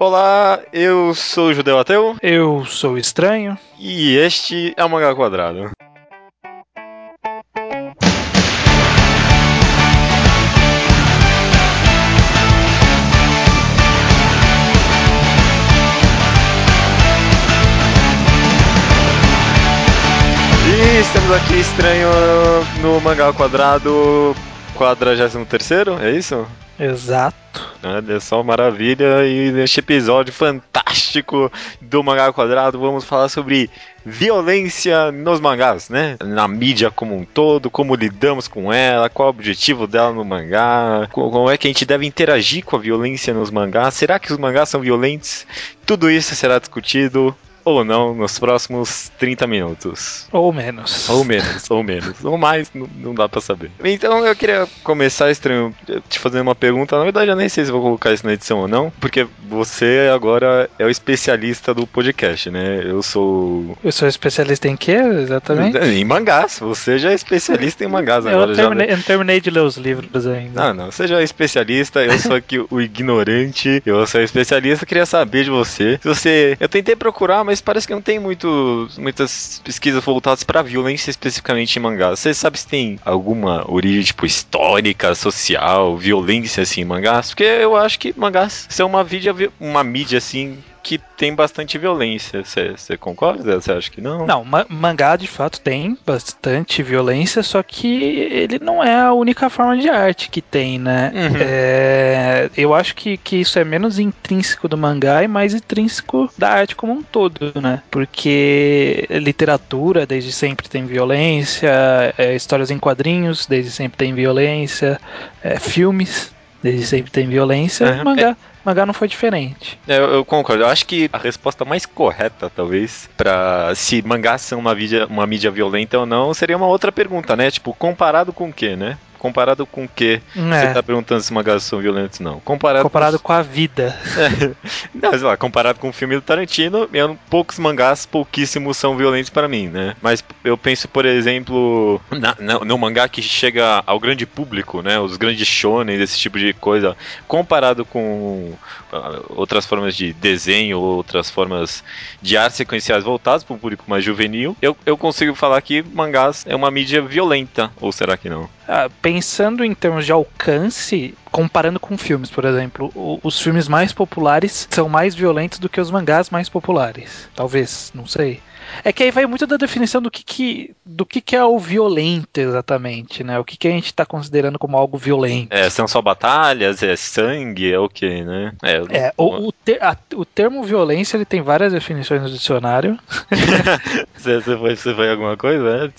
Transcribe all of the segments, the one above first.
Olá, eu sou o Judeu Ateu Eu sou estranho. e este é o Mangá Quadrado. E estamos aqui estranho no Mangá Quadrado 43 é isso? Exato. Olha só, maravilha! E neste episódio fantástico do Mangá Quadrado, vamos falar sobre violência nos mangás, né? Na mídia como um todo, como lidamos com ela, qual é o objetivo dela no mangá, co- como é que a gente deve interagir com a violência nos mangás, será que os mangás são violentos? Tudo isso será discutido ou não nos próximos 30 minutos. Ou menos. Ou menos, ou menos. Ou mais, não, não dá pra saber. Então eu queria começar, estranho, te fazendo uma pergunta. Na verdade, eu nem sei se vou colocar isso na edição ou não, porque você agora é o especialista do podcast, né? Eu sou. Eu sou especialista em quê, exatamente? Em mangás. Você já é especialista em mangás Eu agora. não já, terminei, né? eu não terminei de ler os livros ainda. Ah, não. Você já é especialista, eu sou aqui o ignorante, eu sou especialista, queria saber de você. Se você. Eu tentei procurar, mas parece que não tem muito, muitas pesquisas voltadas pra violência especificamente em mangás. Você sabe se tem alguma origem, tipo, histórica, social, violência assim em mangás? Porque eu acho que mangás são uma mídia, uma mídia assim. Que tem bastante violência. Você concorda? Você acha que não? Não, ma- mangá de fato tem bastante violência, só que ele não é a única forma de arte que tem, né? Uhum. É, eu acho que, que isso é menos intrínseco do mangá e mais intrínseco da arte como um todo, né? Porque literatura desde sempre tem violência, é, histórias em quadrinhos desde sempre tem violência, é, filmes desde sempre tem violência, e mangá, mangá não foi diferente. É, Eu, eu concordo. Eu acho que a resposta mais correta, talvez, pra se mangás são uma mídia, uma mídia violenta ou não, seria uma outra pergunta, né? Tipo, comparado com o quê, né? Comparado com o quê? Você É, tá perguntando se mangás são violentos não. Comparado, comparado com a vida. com... Não, sei lá, comparado com o filme do Tarantino, eu- poucos mangás, pouquíssimos são violentos pra mim, né? Mas eu penso, por exemplo, na, na- no mangá que chega ao grande público, né? Os grandes shonen, esse tipo de coisa, comparado com ah, outras formas de desenho, outras formas de arte sequenciais voltadas para o público mais juvenil, eu, eu consigo falar que mangás é uma mídia violenta, ou será que não? Ah, pensando em termos de alcance, comparando com filmes, por exemplo, o- os filmes mais populares são mais violentos do que os mangás mais populares. Talvez, não sei. É que aí vai muito da definição do que, que, do que, que é o violento exatamente, né? O que, que a gente tá considerando como algo violento. É, são só batalhas, é sangue, é o que, né? É, É, o, o, ter- a- o termo violência ele tem várias definições no dicionário. Você, você, foi, você foi alguma coisa? né?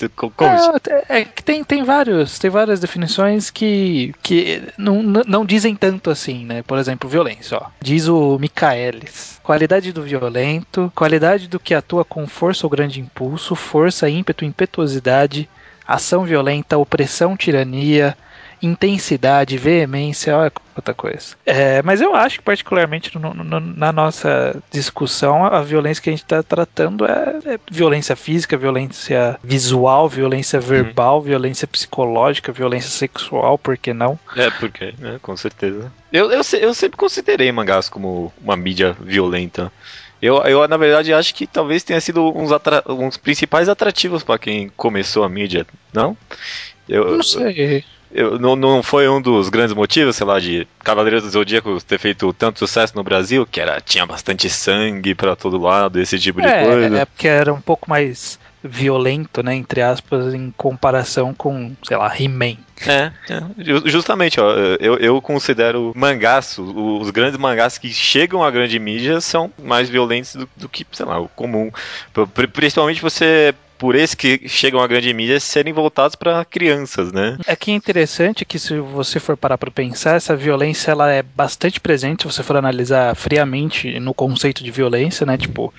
É, é que tem, tem vários, tem várias definições que, que não, não não dizem tanto assim, né? Por exemplo, violência, ó. Diz o Michaelis. Qualidade do violento, qualidade do que atua com força ou grande impulso, força, ímpeto, impetuosidade, ação violenta, opressão, tirania, intensidade, veemência, olha quanta coisa. É, mas eu acho que, particularmente no- no- na nossa discussão, a violência que a gente está tratando é, é violência física, violência visual, violência verbal, violência psicológica, violência sexual, por que não? É, porque, né? Com certeza. Eu, eu, eu sempre considerei mangás como uma mídia violenta. Eu, eu, na verdade, acho que talvez tenha sido uns, atra uns principais atrativos pra quem começou a mídia, não? Eu, Não sei. eu- não, não foi um dos grandes motivos, sei lá, de Cavaleiros do Zodíaco ter feito tanto sucesso no Brasil, que era tinha bastante sangue pra todo lado, esse tipo de coisa. É, é porque era um pouco mais violento, né, entre aspas, em comparação com, sei lá, He-Man. É, é. Ju- justamente, ó, eu, eu considero mangás, os grandes mangás que chegam à grande mídia são mais violentos do, do que, sei lá, o comum. Pri- Principalmente você, por esses que chegam à grande mídia, serem voltados para crianças, né? É que é interessante que se você for parar para pensar, essa violência ela é bastante presente se você for analisar friamente no conceito de violência, né? Tipo,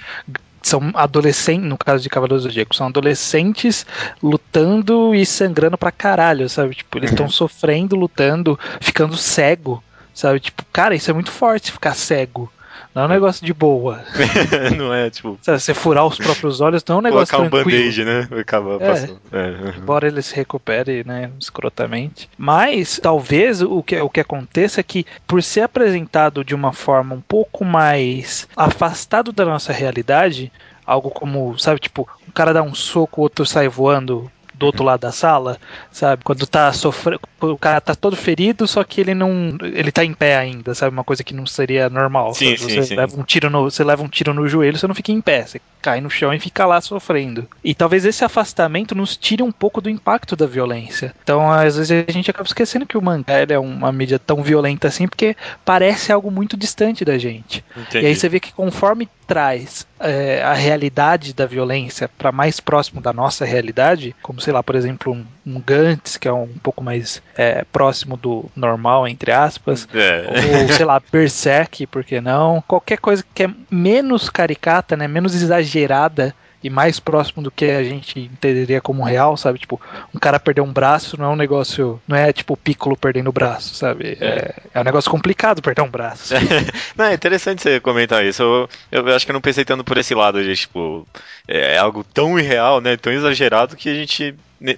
são adolescentes, no caso de Cavaleiros do Zodíaco, são adolescentes lutando e sangrando pra caralho, sabe? Tipo, eles estão sofrendo, lutando, ficando cego, sabe? Tipo, cara, isso é muito forte ficar cego. Não é um negócio de boa. não é, tipo. Sabe, você furar os próprios olhos não é um negócio Colocar um tranquilo. band-aid, né? Acaba É. passando. É. Embora ele se recupere, né, escrotamente. Mas, talvez, o que, o que aconteça é que, por ser apresentado de uma forma um pouco mais afastado da nossa realidade, algo como, sabe, tipo, o cara dá um soco, o outro sai voando do outro lado da sala, sabe? Quando tá sofrendo, o cara tá todo ferido, só que ele não, ele tá em pé ainda, sabe? Uma coisa que não seria normal. Sim, sim, você sim. leva um tiro no, você leva um tiro no joelho, você não fica em pé, você cai no chão e fica lá sofrendo. E talvez esse afastamento nos tire um pouco do impacto da violência. Então, às vezes a gente acaba esquecendo que o mangá é uma mídia tão violenta assim, porque parece algo muito distante da gente. Entendi. E aí você vê que conforme traz é, a realidade da violência para mais próximo da nossa realidade, como sei lá, por exemplo, um, um Gantz, que é um pouco mais é, próximo do normal, entre aspas, É. ou sei lá, Berserk, por que não? Qualquer coisa que é menos caricata, né, menos exagerada e mais próximo do que a gente entenderia como real, sabe? Tipo, um cara perder um braço não é um negócio, não é tipo o Piccolo perdendo o braço, sabe? É, é um negócio complicado perder um braço. Não, é interessante você comentar isso. Eu, eu acho que eu não pensei tanto por esse lado de, tipo, é algo tão irreal, né? Tão exagerado que a gente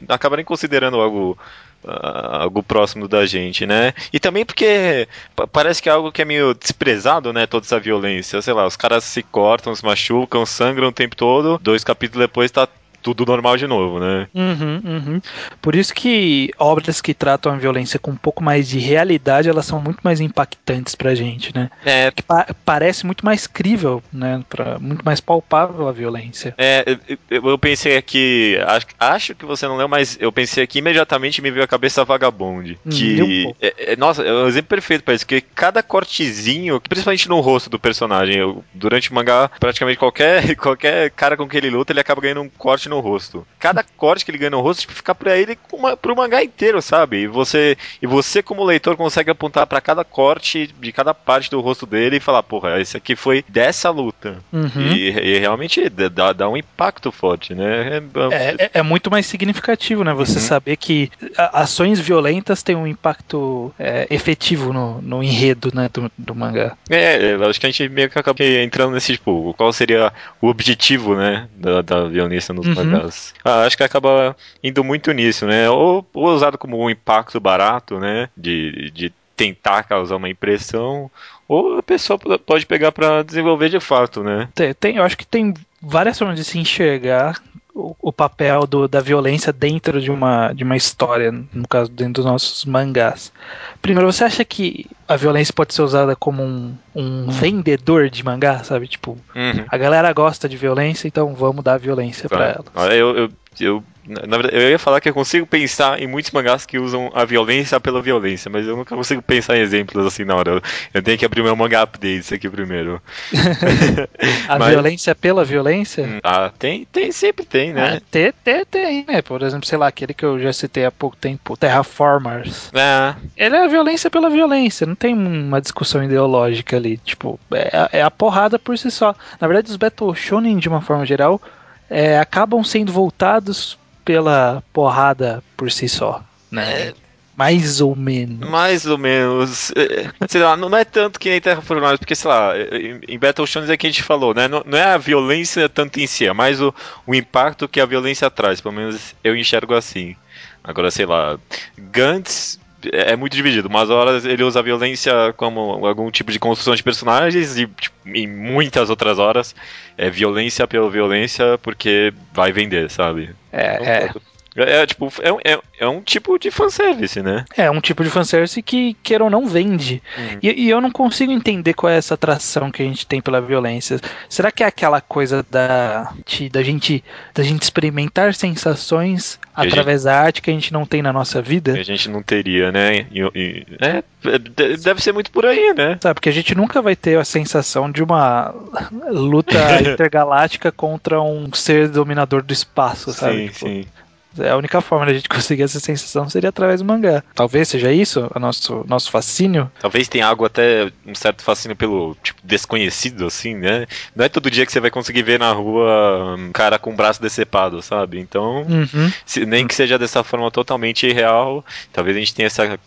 acaba nem considerando algo. Ah, algo próximo da gente, né? E também porque pa- parece que é algo que é meio desprezado, né? Toda essa violência. Sei lá, os caras se cortam, se machucam, sangram o tempo todo. Dois capítulos depois tá tudo normal de novo, né? Uhum, uhum. Por isso que obras que tratam a violência com um pouco mais de realidade, elas são muito mais impactantes pra gente, né? É, Que pa- parece muito mais crível, né? Pra, muito mais palpável a violência. É, eu- eu, pensei aqui, acho, acho que você não leu, mas eu pensei aqui imediatamente me veio a cabeça Vagabond. Hum, um Que, é, é, nossa, é um exemplo perfeito para isso, porque cada cortezinho, principalmente no rosto do personagem, eu- durante o mangá, praticamente qualquer, qualquer cara com que ele luta, ele acaba ganhando um corte no rosto. Cada corte que ele ganha no rosto, tipo, fica pra ele uma, pro mangá inteiro, sabe? E você, e você como leitor, consegue apontar pra cada corte de cada parte do rosto dele e falar, porra, esse aqui foi dessa luta. Uhum. E, e realmente dá, dá um impacto forte, né? É- É, é- é muito mais significativo, né? Você Uhum. saber que ações violentas têm um impacto é, efetivo no, no enredo né, do, do mangá. É, eu acho que a gente meio que acaba entrando nesse, tipo, qual seria o objetivo, né, da, da violência nos Uhum. Mangás. Ah, acho que acaba indo muito nisso, né, ou, ou usado como um impacto barato, né, de, de tentar causar uma impressão, ou a pessoa pode pegar pra desenvolver de fato, né. Tem, tem- eu acho que tem várias formas de se enxergar o, o papel do- da violência dentro de uma, de uma história, no caso, dentro dos nossos mangás. Primeiro, você acha que a violência pode ser usada como um, um vendedor de mangá, sabe? Tipo, Uhum. a galera gosta de violência, então vamos dar violência pra Tá. ela. Olha, Eu, eu, eu, na verdade, eu ia falar que eu consigo pensar em muitos mangás que usam a violência pela violência, mas eu nunca consigo pensar em exemplos assim na hora. Eu, tenho que abrir meu mangá updates aqui primeiro. A Mas- violência pela violência? Hum, Ah, tem, tem, sempre tem, né? Ah, tem, tem, tem, né? Por exemplo, sei lá, aquele que eu já citei há pouco tempo, Terraformers. É, Ele é a violência pela violência, não tem uma discussão ideológica ali. Tipo, é, a- é a porrada por si só. Na verdade, os Battle Shonen, de uma forma geral, é, acabam sendo voltados pela porrada por si só. Né? Mais ou menos. mais ou menos. é, Sei lá, não é tanto que nem Terraformers, porque, sei lá, em- Battle Shonen é que a gente falou, né? Não, não é a violência tanto em si, é mais o, o impacto que a violência traz. Pelo menos eu enxergo assim. Agora, sei lá, Gantz é muito dividido. Umas horas ele usa a violência como algum tipo de construção de personagens e tipo, em muitas outras horas é violência pela violência porque vai vender, sabe? É, é, É, tipo, é, um- é, é um tipo de fanservice, né? é um tipo de fanservice que, queira ou não, vende. Uhum. E, e eu não consigo entender qual é essa atração que a gente tem pela violência. Será que é aquela coisa da, de- da, gente, da gente experimentar sensações através da arte que a gente não tem na nossa vida? que a gente não teria, né? E- e- é, de- deve ser muito por aí, né? Sabe, porque a gente nunca vai ter a sensação de uma luta intergaláctica contra um ser dominador do espaço, sabe? sim, Tipo, sim. A única forma de a gente conseguir essa sensação seria através do mangá. Talvez seja isso, o nosso, nosso fascínio. Talvez tenha algo até um certo fascínio pelo tipo desconhecido, assim, né? Não é todo dia que você vai conseguir ver na rua um cara com o braço decepado, sabe? Então, Uhum. se- nem que seja dessa forma totalmente irreal, talvez a gente tenha essa.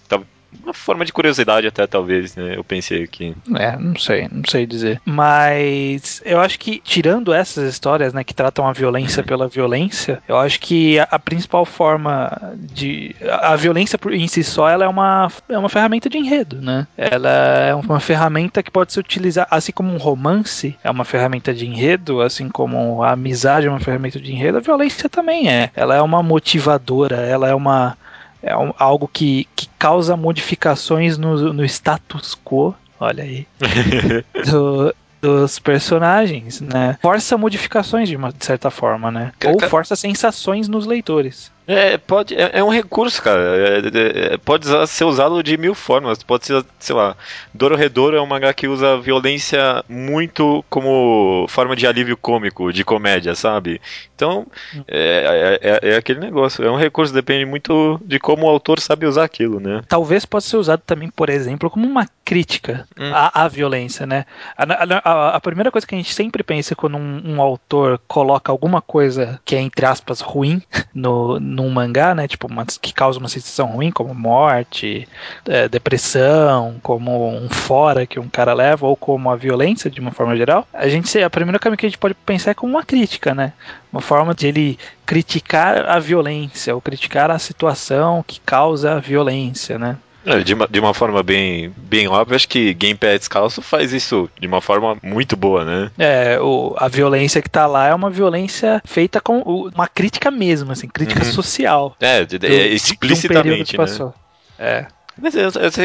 Uma forma de curiosidade até, talvez, né? Eu pensei aqui. É, não sei, não sei dizer. Mas eu acho que, tirando essas histórias, né, que tratam a violência pela violência, eu acho que a, a principal forma de. A, a violência em si só, ela é uma, é uma ferramenta de enredo, né? Ela é uma ferramenta que pode ser utilizada, assim como um romance é uma ferramenta de enredo, assim como a amizade é uma ferramenta de enredo, a violência também é. Ela é uma motivadora, ela é uma é um, algo que, que causa modificações no, no status quo, olha aí, do, dos personagens, né? Força modificações de uma de certa forma, né? Ou força sensações nos leitores. É, pode, é, é, um recurso, cara. É, é, é pode ser usado de mil formas. Pode ser, sei lá, Dororedoro é um mangá que usa violência muito como forma de alívio cômico, de comédia, sabe? Então, é, é, é, aquele negócio. É um recurso, depende muito de como o autor sabe usar aquilo, né? Talvez possa ser usado também, por exemplo, como uma crítica hum. à, à, violência, né? A, a, a, primeira coisa que a gente sempre pensa quando um, um autor coloca alguma coisa que é, entre aspas, ruim no num mangá, né? Tipo, uma, que causa uma sensação ruim, como morte, é, depressão, como um fora que um cara leva, ou como a violência de uma forma geral. A gente, a primeira caminho que a gente pode pensar é como uma crítica, né? Uma forma de ele criticar a violência, ou criticar a situação que causa a violência, né? É, de, uma, de uma forma bem, bem óbvia, acho que Gamepad Descalço faz isso de uma forma muito boa, né? É, o, a violência que tá lá é uma violência feita com uma crítica mesmo, assim, crítica uhum. social. É, de, do, explicitamente, um né? É. Mas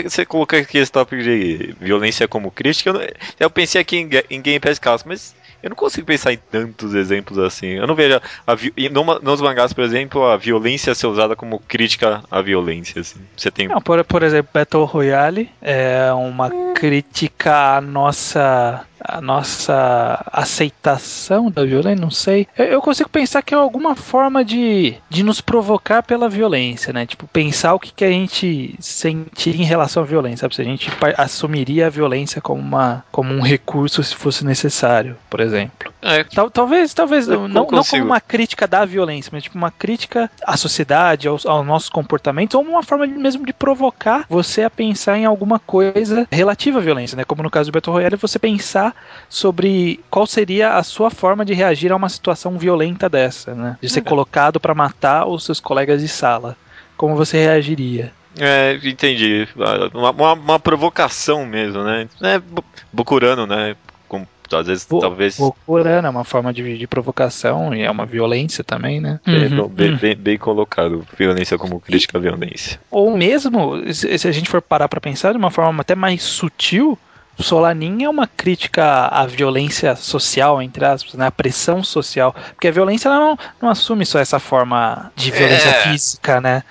você, colocou aqui esse tópico de violência como crítica, eu, eu pensei aqui em, em Game Pass Calço, mas eu não consigo pensar em tantos exemplos assim. Eu não vejo. A, a, nos mangás, por exemplo, a violência ser usada como crítica à violência. Assim. Você tem. Não, por, por exemplo, Battle Royale é uma crítica à nossa a nossa aceitação da violência, não sei. Eu, consigo pensar que é alguma forma de, de nos provocar pela violência, né? Tipo, pensar o que, que a gente sentiria em relação à violência, sabe? Se a gente assumiria a violência como, uma, como um recurso se fosse necessário, por exemplo. É. Tal, talvez, talvez, não, não como uma crítica da violência, mas tipo uma crítica à sociedade, aos, aos nossos comportamentos, ou uma forma mesmo de provocar você a pensar em alguma coisa relativa à violência, né? Como no caso do Battle Royale, você pensar sobre qual seria a sua forma de reagir a uma situação violenta dessa, né? De ser colocado para matar os seus colegas de sala. Como você reagiria? É, entendi. Uma, uma, uma provocação mesmo, né? É, Bucurano, né? Com, às vezes, Bo talvez. Bucurano é uma forma de, de, provocação e é uma violência também, né? É, uhum, bem, uhum. bem, bem, colocado. Violência como crítica à violência. Ou mesmo, se a gente for parar para pensar de uma forma até mais sutil, Solanin é uma crítica à violência social, entre aspas, né? A pressão social. Porque a violência ela não, não assume só essa forma de violência é. física, né?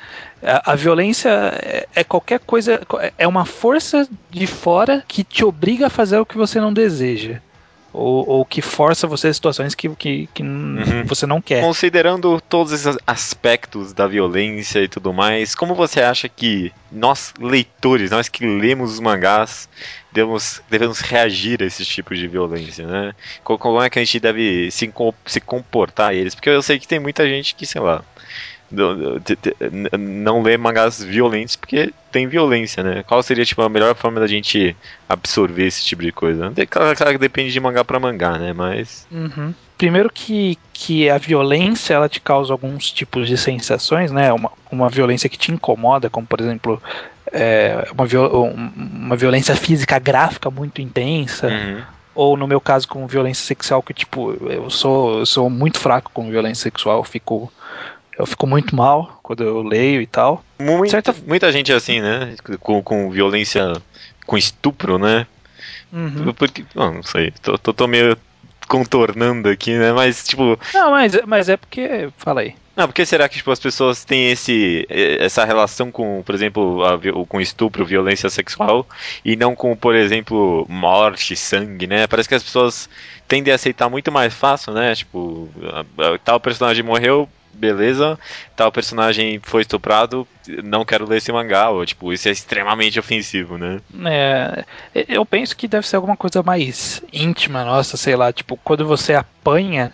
A, a violência é, é, qualquer coisa, é uma força de fora que te obriga a fazer o que você não deseja. Ou, ou, que força você a situações que, que, que uhum. você não quer. Considerando todos esses aspectos da violência e tudo mais, como você acha que nós, leitores, nós que lemos os mangás, devemos, devemos reagir a esses tipos de violência, né? Como é que a gente deve se, se comportar a eles? Porque eu sei que tem muita gente que, sei lá, não lê mangás violentos porque tem violência, né? Qual seria tipo a melhor forma da gente absorver esse tipo de coisa? Claro, claro que depende de mangá para mangá, né? Mas uhum. primeiro que, que a violência ela te causa alguns tipos de sensações, né? Uma, uma violência que te incomoda, como por exemplo é, uma, viol uma violência física gráfica muito intensa. Uhum ou no meu caso com violência sexual que tipo eu sou eu sou muito fraco com violência sexual eu fico eu fico muito mal quando eu leio e tal. Muita, Certa... muita gente é assim, né? Com, com violência, com estupro, né? Uhum. Porque, não, não sei, tô, tô, tô, meio contornando aqui, né? Mas, tipo. Não, mas, mas é porque. Fala aí. Não, porque será que tipo, as pessoas têm esse, essa relação com, por exemplo, a, com estupro, violência sexual, e não com, por exemplo, morte, sangue, né? Parece que as pessoas tendem a aceitar muito mais fácil, né? Tipo, tal personagem morreu, beleza, tal personagem foi estuprado, não quero ler esse mangá, ou tipo, isso é extremamente ofensivo, né? É, eu penso que deve ser alguma coisa mais íntima, nossa, sei lá, tipo, quando você apanha,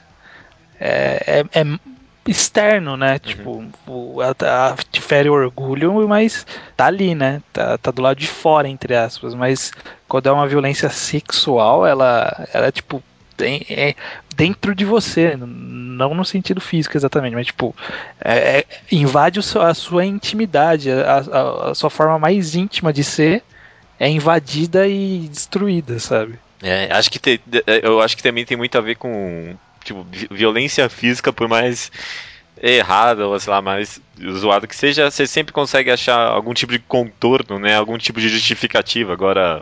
é, é, é externo, né? Uhum. Tipo, o, a, a, te fere o orgulho, mas tá ali, né? Tá, tá do lado de fora, entre aspas. Mas quando é uma violência sexual, ela, ela tipo, tem, é dentro de você, não no sentido físico exatamente, mas tipo, é, é, invade a sua intimidade, a, a, a, sua forma mais íntima de ser é invadida e destruída, sabe? É, acho que te, eu acho que também tem muito a ver com tipo, violência física, por mais errada ou sei lá, mais zoado que seja, você sempre consegue achar algum tipo de contorno, né? Algum tipo de justificativa. Agora,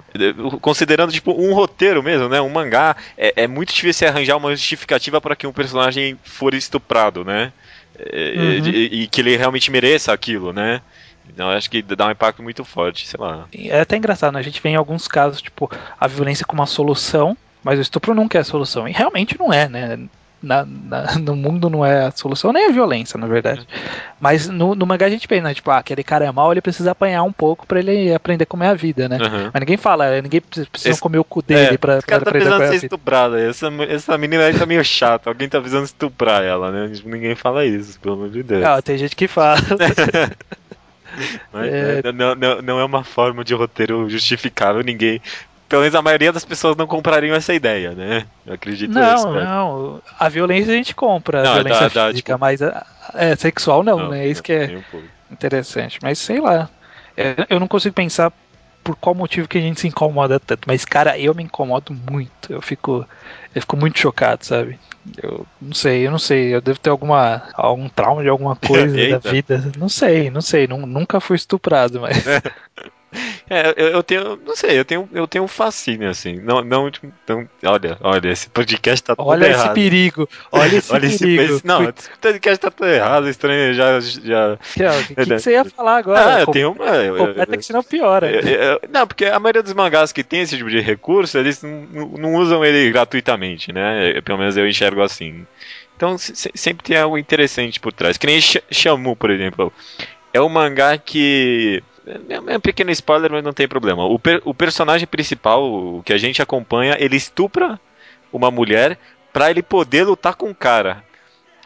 considerando tipo um roteiro mesmo, né? Um mangá, é, é muito difícil arranjar uma justificativa para que um personagem for estuprado, né? É, uhum. E, e, que ele realmente mereça aquilo, né? Então acho que dá um impacto muito forte, sei lá. É até engraçado, né? A gente vê em alguns casos, tipo, a violência como uma solução, mas o estupro nunca é a solução. E realmente não é, né? Na, na, no mundo não é a solução, nem a violência, na verdade. Mas no, no mangá a gente pensa, né? Tipo, ah, aquele cara é mal, ele precisa apanhar um pouco para ele aprender como é a vida, né? Uhum. Mas ninguém fala, ninguém precisa esse, comer o cu dele é, pra, esse cara pra tá precisando ser estuprado. Essa, essa menina aí tá meio chata. Alguém tá precisando estuprar ela, né? Ninguém fala isso, pelo amor de Deus. Ah, tem gente que fala. Mas, é... Não, não, não é uma forma de roteiro justificável, ninguém. Pelo menos a maioria das pessoas não comprariam essa ideia, né? Eu acredito Não, isso, não. A violência a gente compra, a violência dá, física, dá, tipo... mas a, é, sexual não, não né? É isso que é um interessante. Mas sei lá. Eu não consigo pensar por qual motivo que a gente se incomoda tanto. Mas, cara, eu me incomodo muito. Eu fico, eu fico muito chocado, sabe? Eu não sei, eu não sei. Eu devo ter alguma algum trauma de alguma coisa da vida. Não sei, não sei. Nunca fui estuprado, mas. É, eu, eu, tenho, não sei, eu tenho, eu tenho um fascínio, assim. Não, não, não olha, olha, esse podcast tá olha errado. Olha esse perigo, olha esse olha perigo. Esse, não, esse podcast tá tudo errado, estranho, já... já... O que, que, que, você ia falar agora? Ah, eu tenho uma... Completa que senão piora. Eu, eu, não, porque a maioria dos mangás que tem esse tipo de recurso, eles não, não usam ele gratuitamente, né? Pelo menos eu enxergo assim. Então sempre tem algo interessante por trás. Que nem Shamu, por exemplo. É um mangá que é um pequeno spoiler, mas não tem problema. O, per, o personagem principal, o que a gente acompanha, ele estupra uma mulher para ele poder lutar com o cara.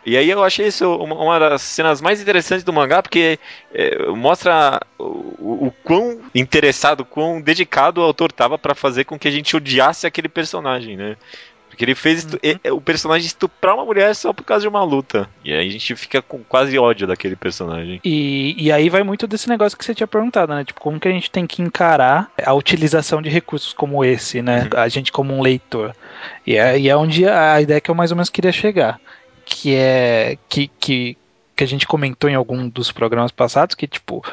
E aí eu achei isso uma, uma das cenas mais interessantes do mangá, porque é, mostra o, o, quão interessado, quão dedicado o autor estava para fazer com que a gente odiasse aquele personagem, né? Porque ele fez uhum. o personagem estuprar uma mulher só por causa de uma luta. E aí a gente fica com quase ódio daquele personagem. E, e aí vai muito desse negócio que você tinha perguntado, né? Tipo, como que a gente tem que encarar a utilização de recursos como esse, né? Uhum. A gente como um leitor. E é, e é onde a ideia que eu mais ou menos queria chegar. Que é que, que, que a gente comentou em algum dos programas passados, que tipo,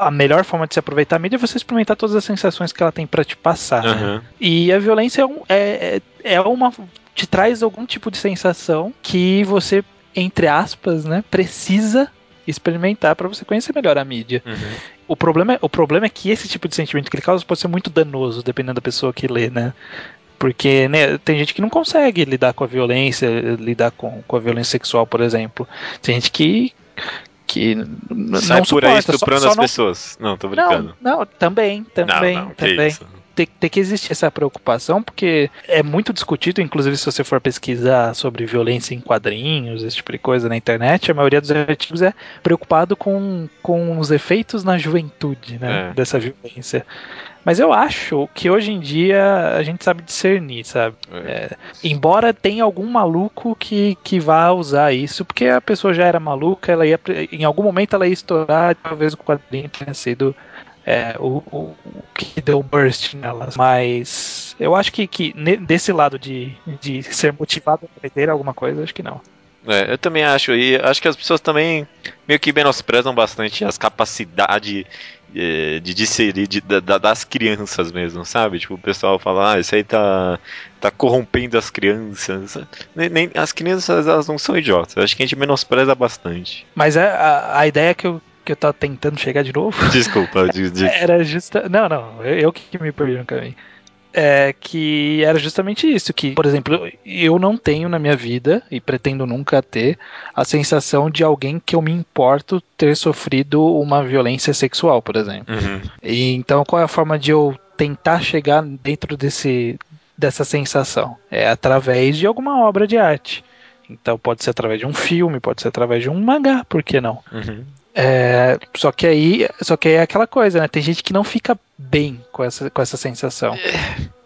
a melhor forma de se aproveitar a mídia é você experimentar todas as sensações que ela tem para te passar. Uhum. Né? E a violência é, um, é, é uma. te traz algum tipo de sensação que você, entre aspas, né, precisa experimentar para você conhecer melhor a mídia. Uhum. O, problema, é, o problema é que esse tipo de sentimento que ele causa pode ser muito danoso, dependendo da pessoa que lê, né? Porque né, tem gente que não consegue lidar com a violência, lidar com, com a violência sexual, por exemplo. Tem gente que, que Sai não por suporta, aí estuprando só, só as não... pessoas. Não, tô brincando. Não, não também, também, não, também. Tem, tem, que existir essa preocupação, porque é muito discutido, inclusive se você for pesquisar sobre violência em quadrinhos, esse tipo de coisa na internet, a maioria dos artigos é preocupado com, com os efeitos na juventude né, é. dessa violência. Mas eu acho que hoje em dia a gente sabe discernir, sabe? É. É, embora tenha algum maluco que, que vá usar isso, porque a pessoa já era maluca, ela ia, em algum momento ela ia estourar, talvez o quadrinho tenha sido é, o, o, o, que deu burst nelas. Mas eu acho que, que desse lado de, de ser motivado a aprender alguma coisa, acho que não. É, eu também acho, e acho que as pessoas também meio que menosprezam bastante as capacidades de, de disserir de, das crianças mesmo, sabe? Tipo, o pessoal fala, ah, isso aí tá, tá corrompendo as crianças. Nem, nem, as crianças, elas não são idiotas. Eu acho que a gente menospreza bastante. Mas é a, a ideia que eu, que eu tava tentando chegar de novo. Desculpa, Era justa. Não, não, eu, eu que me perdi no caminho é que era justamente isso, que, por exemplo, eu não tenho na minha vida e pretendo nunca ter a sensação de alguém que eu me importo ter sofrido uma violência sexual, por exemplo. Uhum. E então qual é a forma de eu tentar chegar dentro desse dessa sensação? É através de alguma obra de arte. Então pode ser através de um filme, pode ser através de um mangá, por que não? Uhum. É, só que aí, só que é aquela coisa, né? Tem gente que não fica bem com essa, com essa sensação.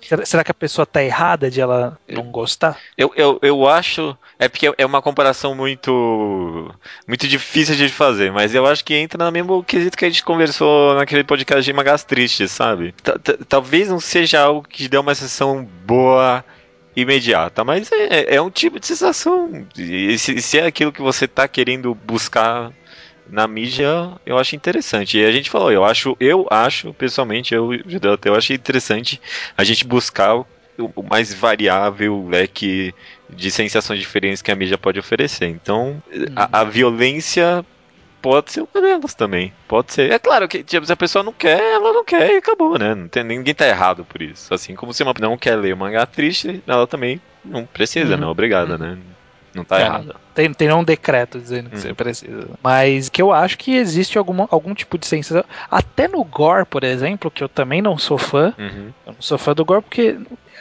Será, será que a pessoa tá errada de ela não gostar? Eu, eu, eu acho. É porque é uma comparação muito. muito difícil de fazer, mas eu acho que entra no mesmo quesito que a gente conversou naquele podcast de Magas Tristes, sabe? Talvez não seja algo que dê uma sensação boa imediata, mas é, é um tipo de sensação. E se, se é aquilo que você tá querendo buscar na mídia, eu acho interessante. E a gente falou, eu acho, eu acho, pessoalmente, eu, eu acho interessante a gente buscar o, o mais variável leque de sensações diferentes que a mídia pode oferecer. Então, a, a violência pode ser uma delas também. Pode ser. É claro que tipo, se a pessoa não quer, ela não quer e acabou, né? Não tem, ninguém tá errado por isso. Assim como se uma não quer ler um mangá triste, ela também não precisa, Uhum. não. Obrigada, né? Não tá É, errada. Tem, tem um decreto dizendo que Uhum. você precisa. Mas que eu acho que existe alguma, algum tipo de sensação. Até no gore, por exemplo, que eu também não sou fã. Uhum. Eu não sou fã do gore porque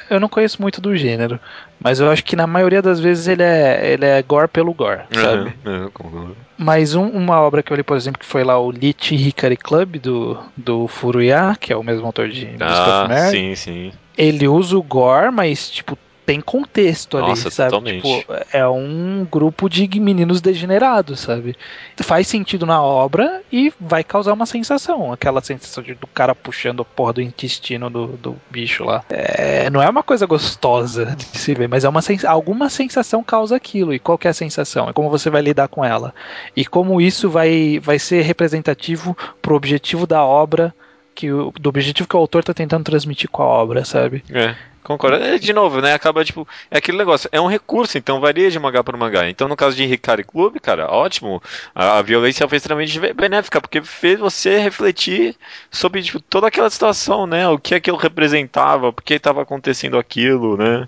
eu não conheço muito do gênero. Mas eu acho que na maioria das vezes ele é, ele é gore pelo gore, sabe? Uhum. Uhum. Mas um- uma obra que eu li, por exemplo, que foi lá o Lit Hikari Club do, do Furuya, que é o mesmo autor de Ah, sim, sim. Ele usa o gore, mas, tipo, tem contexto ali, Nossa, sabe? totalmente. Tipo, é um grupo de meninos degenerados, sabe? Faz sentido na obra e vai causar uma sensação. Aquela sensação de, do cara puxando a porra do intestino do, do bicho lá. É, não é uma coisa gostosa de se ver, mas é uma sens alguma sensação causa aquilo. E qual que é a sensação? É como você vai lidar com ela. E como isso vai, vai ser representativo pro objetivo da obra. Que do objetivo que o autor tá tentando transmitir com a obra, sabe? É, concordo. É, de novo, né? Acaba, tipo, é aquele negócio, é um recurso, então varia de mangá para mangá. Então, no caso de Hikari Club, cara, ótimo. A, a violência foi extremamente be- benéfica, porque fez você refletir sobre, tipo, toda aquela situação, né? O que aquilo representava, por que estava acontecendo aquilo, né?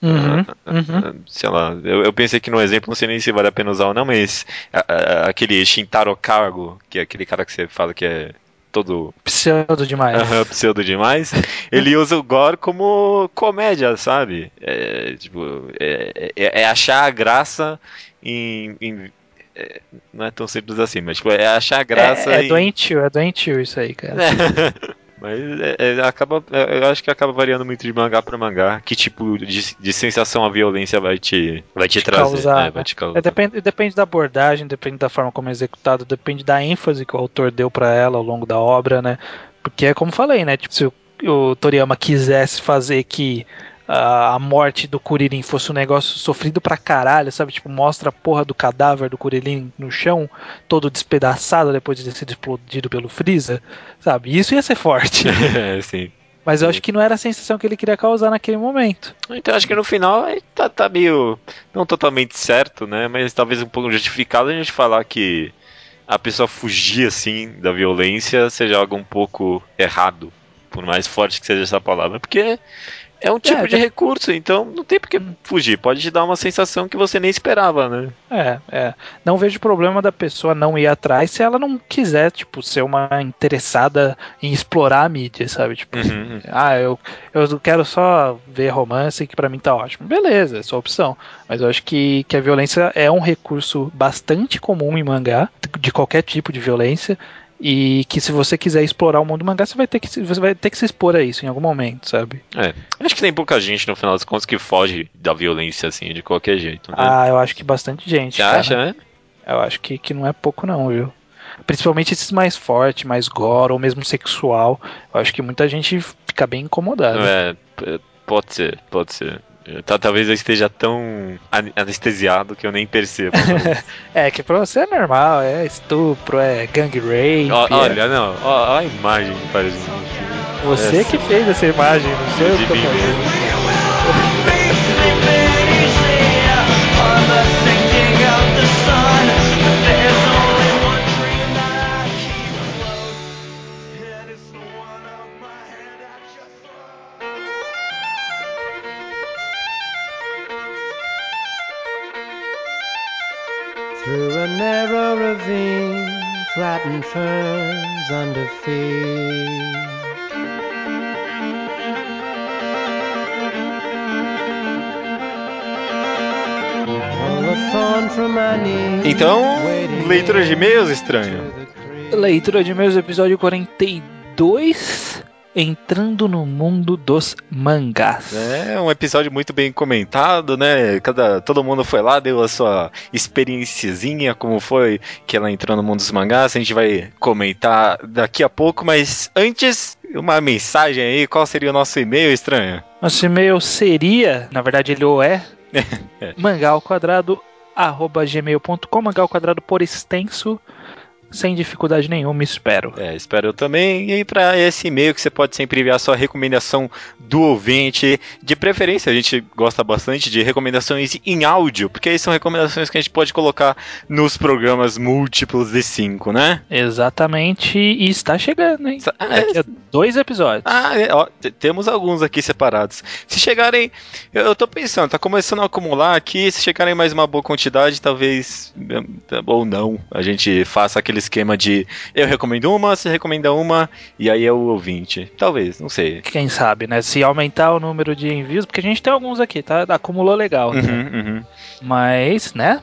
Uhum, Ah, uhum. ah, Sei lá, eu, eu pensei que no exemplo, não sei nem se vale a pena usar ou não, mas a- a- aquele Shintaro Kago, que é aquele cara que você fala que é todo Pseudo demais. Pseudo demais. Ele usa o gore como comédia, sabe? É, tipo, é, é- é achar a graça em. em- é, não é tão simples assim, mas tipo, é achar a graça é, é em. doentio, é doentio isso aí, cara. mas é- é, acaba, é, eu acho que acaba variando muito de mangá pra mangá. Que tipo de, de sensação a violência vai te, vai te, Te trazer. causar, é, vai né? te causar. É, depende, depende da abordagem, depende da forma como é executado, depende da ênfase que o autor deu pra ela ao longo da obra, né? Porque é como falei, né? Tipo, se o, o Toriyama quisesse fazer que a morte do Kuririn fosse um negócio sofrido pra caralho, sabe? Tipo, mostra a porra do cadáver do Kuririn no chão, todo despedaçado depois de ter sido explodido pelo Freeza, sabe? Isso ia ser forte. é, sim. Mas eu acho que não era a sensação que ele queria causar naquele momento. Então acho que no final tá, tá meio. Não totalmente certo, né? Mas talvez um pouco justificado a gente falar que a pessoa fugir assim da violência seja algo um pouco errado. Por mais forte que seja essa palavra. Porque é um tipo É, de recurso, então não tem por que fugir. Pode te dar uma sensação que você nem esperava, né? É, é. Não vejo problema da pessoa não ir atrás se ela não quiser, tipo, ser uma interessada em explorar a mídia, sabe? Tipo, Uhum. ah, eu, eu quero só ver romance que pra mim tá ótimo. Beleza, é sua opção. Mas eu acho que, que a violência é um recurso bastante comum em mangá, de qualquer tipo de violência. E que se você quiser explorar o mundo do mangá, você vai ter que, se- você vai ter que se expor a isso em algum momento, sabe? É. Acho que tem pouca gente, no final das contas, que foge da violência, assim, de qualquer jeito, né? Ah, eu acho que bastante gente. Você cara. acha, né? Eu acho que, que não é pouco, não, viu? Principalmente esses mais fortes, mais gore, ou mesmo sexual. Eu acho que muita gente fica bem incomodada. É, pode ser, pode ser. Tá, talvez eu esteja tão an- anestesiado que eu nem percebo. É, que pra você é normal, é estupro, é gang rape. Ó, é- olha, não, ó, a imagem que isso. Você é- que fez essa imagem, não sei eu de que tô fazendo. mesmo. Narrow ravine, flattened ferns under feet. Então, leitura de e-mails estranho. Leitura de e-mails, episódio 42. Entrando no mundo dos mangás. É um episódio muito bem comentado, né? Cada, todo mundo foi lá, deu a sua experienciazinha, como foi que ela entrou no mundo dos mangás. A gente vai comentar daqui a pouco, mas antes, uma mensagem aí. Qual seria o nosso e-mail estranho? Nosso e-mail seria, na verdade ele o é, É. mangá ao quadrado, arroba gmail.com, mangá ao quadrado por extenso, sem dificuldade nenhuma, espero. É, espero eu também. E aí, para esse e-mail que você pode sempre enviar sua recomendação do ouvinte. De preferência, a gente gosta bastante de recomendações em áudio, porque aí são recomendações que a gente pode colocar nos programas múltiplos de cinco, né? Exatamente, e está chegando, hein? Ah, a dois episódios. Ah, é, ó, temos alguns aqui separados. Se chegarem, eu, eu tô pensando, tá começando a acumular aqui. Se chegarem mais uma boa quantidade, talvez eh, ou não, a gente faça aquele esquema de eu recomendo uma, você recomenda uma e aí é o ouvinte. Talvez, não sei. Quem sabe, né? Se aumentar o número de envios, porque a gente tem alguns aqui, tá? Acumulou legal. né? Uhum, uhum. Mas, né?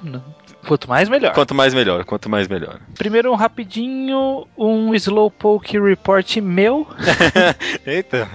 Quanto mais, melhor. Quanto mais melhor, quanto mais melhor. Primeiro, um rapidinho, um Slowpoke Report meu. Eita,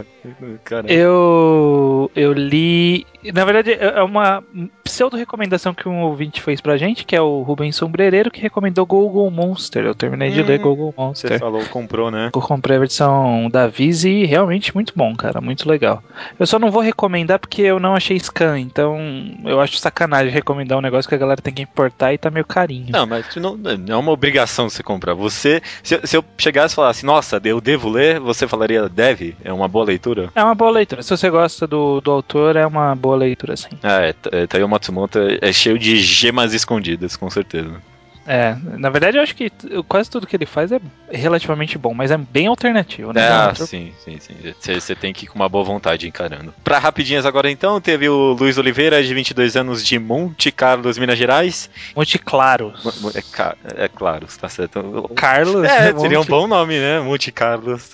cara. Eu, eu li. Na verdade, é uma pseudo-recomendação que um ouvinte fez pra gente, que é o Rubens Sombrereiro, que recomendou Google Monster. Eu terminei de Hum, ler Google Você Monster. falou, comprou, né? Eu comprei a versão da Vise e realmente muito bom, cara. Muito legal. Eu só não vou recomendar porque eu não achei scan, então eu acho sacanagem recomendar um negócio que a galera tem que importar e tá meio carinho. Não, mas não, não é uma obrigação você comprar. Você, se, se eu chegasse e falasse, nossa, eu devo ler, você falaria, deve? É uma boa leitura? É uma boa leitura. Se você gosta do, do autor, é uma boa leitura, sim. Ah, é, T- é, Taiyo Matsumoto é cheio de gemas escondidas, com certeza. É, na verdade eu acho que quase tudo que ele faz é relativamente bom, mas é bem alternativo, né? É Ah, autor- sim, sim, sim. Você tem que ir com uma boa vontade encarando. Pra rapidinhas agora então, teve o Luiz Oliveira, de 22 anos, de Monte Carlos, Minas Gerais. Monte Claros. Mo- mo- É, ca- é claro, tá certo. Carlos? É, né? seria um bom nome, né? Monte Carlos.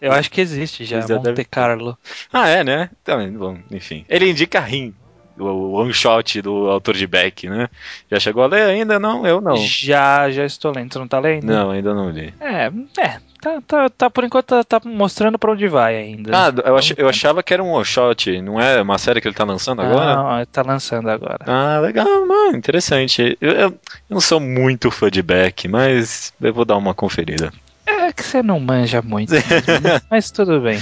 Eu acho que existe já, deve Monte ter. Carlo. Ah, é, né? Também, bom, enfim. Ele indica Rim, o one shot do autor de Beck, né? Já chegou a ler ainda? Não, eu não. Já, já estou lendo. Você não tá lendo? Não, ainda não li. É, é. Tá, tá, tá por enquanto tá, tá mostrando pra onde vai ainda. Ah, eu, ach- eu achava que era um one shot, não é uma série que ele tá lançando agora? Não, tá lançando agora. Ah, legal, mano, interessante. Eu, eu- eu não sou muito fã de Beck, mas eu vou dar uma conferida. Que você não manja muito, né? mas tudo bem.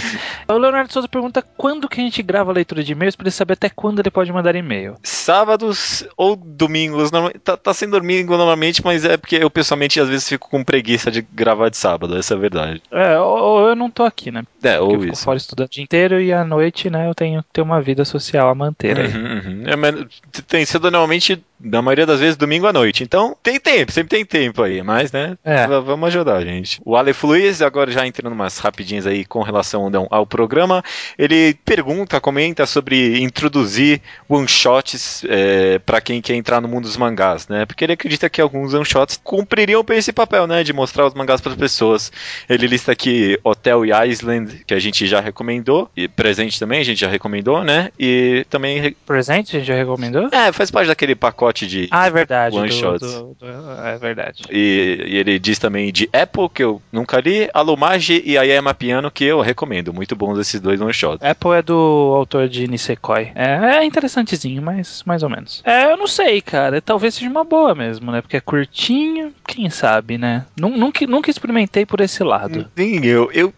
O Leonardo Souza pergunta quando que a gente grava a leitura de e-mails pra ele saber até quando ele pode mandar e-mail. Sábados ou domingos, tá, tá sendo domingo normalmente, mas é porque eu pessoalmente às vezes fico com preguiça de gravar de sábado, essa é a verdade. É, ou, ou eu não tô aqui, né? É, Porque eu ou fico isso. fora estudando o dia inteiro e à noite, né, eu tenho que ter uma vida social a manter aí. Uhum, uhum. É, tem sido normalmente, na maioria das vezes, domingo à noite. Então, tem tempo, sempre tem tempo aí. Mas, né, É. vamos ajudar, gente. O Aleph Luiz, agora já entrando umas rapidinhas aí com relação não, ao programa, ele pergunta, comenta sobre introduzir one-shots é, para quem quer entrar no mundo dos mangás, né? Porque ele acredita que alguns one-shots cumpririam bem esse papel, né? De mostrar os mangás para as pessoas. Ele lista aqui Hotel e Island, que a gente já recomendou, e presente também, a gente já recomendou, né? E também re- Presente, a gente já recomendou? é, faz parte daquele pacote de. Ah, é verdade. One do- shots. do- do- é verdade. E, e ele diz também de Apple, que eu nunca li, Alumage e Ayama Piano, que eu recomendo. Muito bons esses dois one shots. Apple é do autor de Nisekoi. É, é interessantezinho, mas mais ou menos. É, eu não sei, cara. Talvez seja uma boa mesmo, né? Porque é curtinho, quem sabe, né? Nu- Nunca, nunca experimentei por esse lado. Sim, eu. eu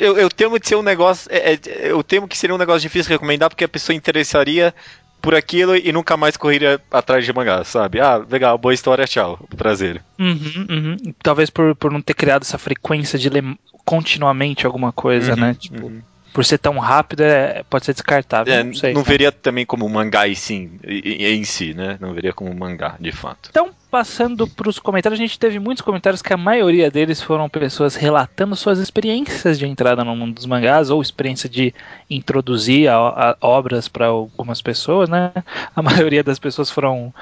eu, eu temo de ser um negócio. é, é, eu temo que seria um negócio difícil de recomendar porque a pessoa interessaria por aquilo e nunca mais correria atrás de mangá, sabe? Ah, legal, boa história, tchau. Prazer. Uhum, uhum. Talvez por, por não ter criado essa frequência de ler continuamente alguma coisa, Uhum, né? Tipo, uhum. por ser tão rápido, é, pode ser descartável. É, não sei. não veria também como mangá em si, em, em si, né? Não veria como mangá, de fato. Então, passando para os comentários, a gente teve muitos comentários que a maioria deles foram pessoas relatando suas experiências de entrada no mundo dos mangás ou experiência de introduzir a- a- obras para algumas pessoas, né? A maioria das pessoas foram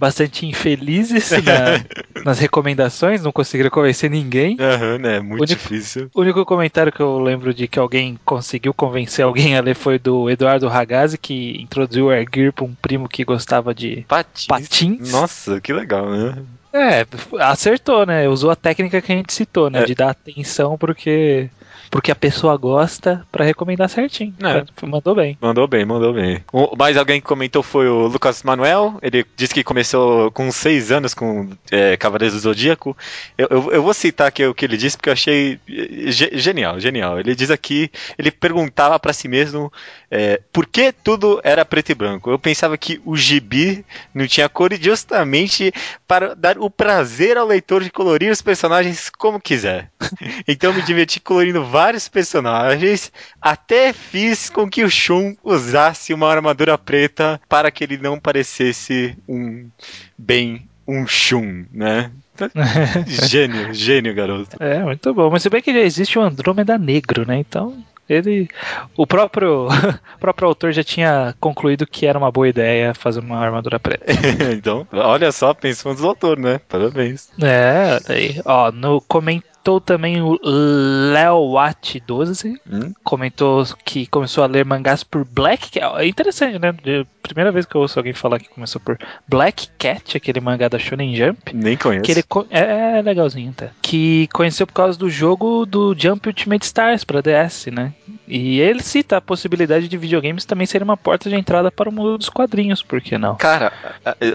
bastante infelizes na- nas recomendações, não conseguiram convencer ninguém. Aham, né? Muito Único- difícil. O único comentário que eu lembro de que alguém conseguiu convencer alguém a ler foi do Eduardo Ragazzi, que introduziu o Airgear pra um primo que gostava de Patins. patins. Nossa, que legal, né? É, acertou, né? Usou a técnica que a gente citou, né? É. De dar atenção porque, porque a pessoa gosta pra recomendar certinho. É. Mandou bem. Mandou bem, mandou bem. O, mais alguém que comentou foi o Lucas Manuel. Ele disse que começou com 6 anos com é, Cavaleiros do Zodíaco. Eu, eu, eu vou citar aqui o que ele disse porque eu achei ge- genial, genial. Ele diz aqui, ele perguntava pra si mesmo é, por que tudo era preto e branco. Eu pensava que o gibi não tinha cor justamente para dar o prazer ao leitor de colorir os personagens como quiser. Então me diverti colorindo vários personagens, até fiz com que o Shun usasse uma armadura preta para que ele não parecesse um bem um Shun, né? Gênio, gênio, garoto. É, muito bom. Mas se bem que já existe o Andrômeda Negro, né? Então, ele. O próprio, o próprio autor já tinha concluído que era uma boa ideia fazer uma armadura preta. então, olha só, pensou nos autores, né? Parabéns. É, daí. Ó, no, comentou também o Léo Watt 12. Hum? Comentou que começou a ler mangás por Black Cat. É interessante, né? Primeira vez que eu ouço alguém falar que começou por Black Cat, aquele mangá da Shonen Jump. Nem conheço. Que ele é, é legalzinho, tá? Que conheceu por causa do jogo do Jump Ultimate Stars pra DS, né? E ele cita a possibilidade de videogames também serem uma porta de entrada para o mundo dos quadrinhos, por que não? Cara,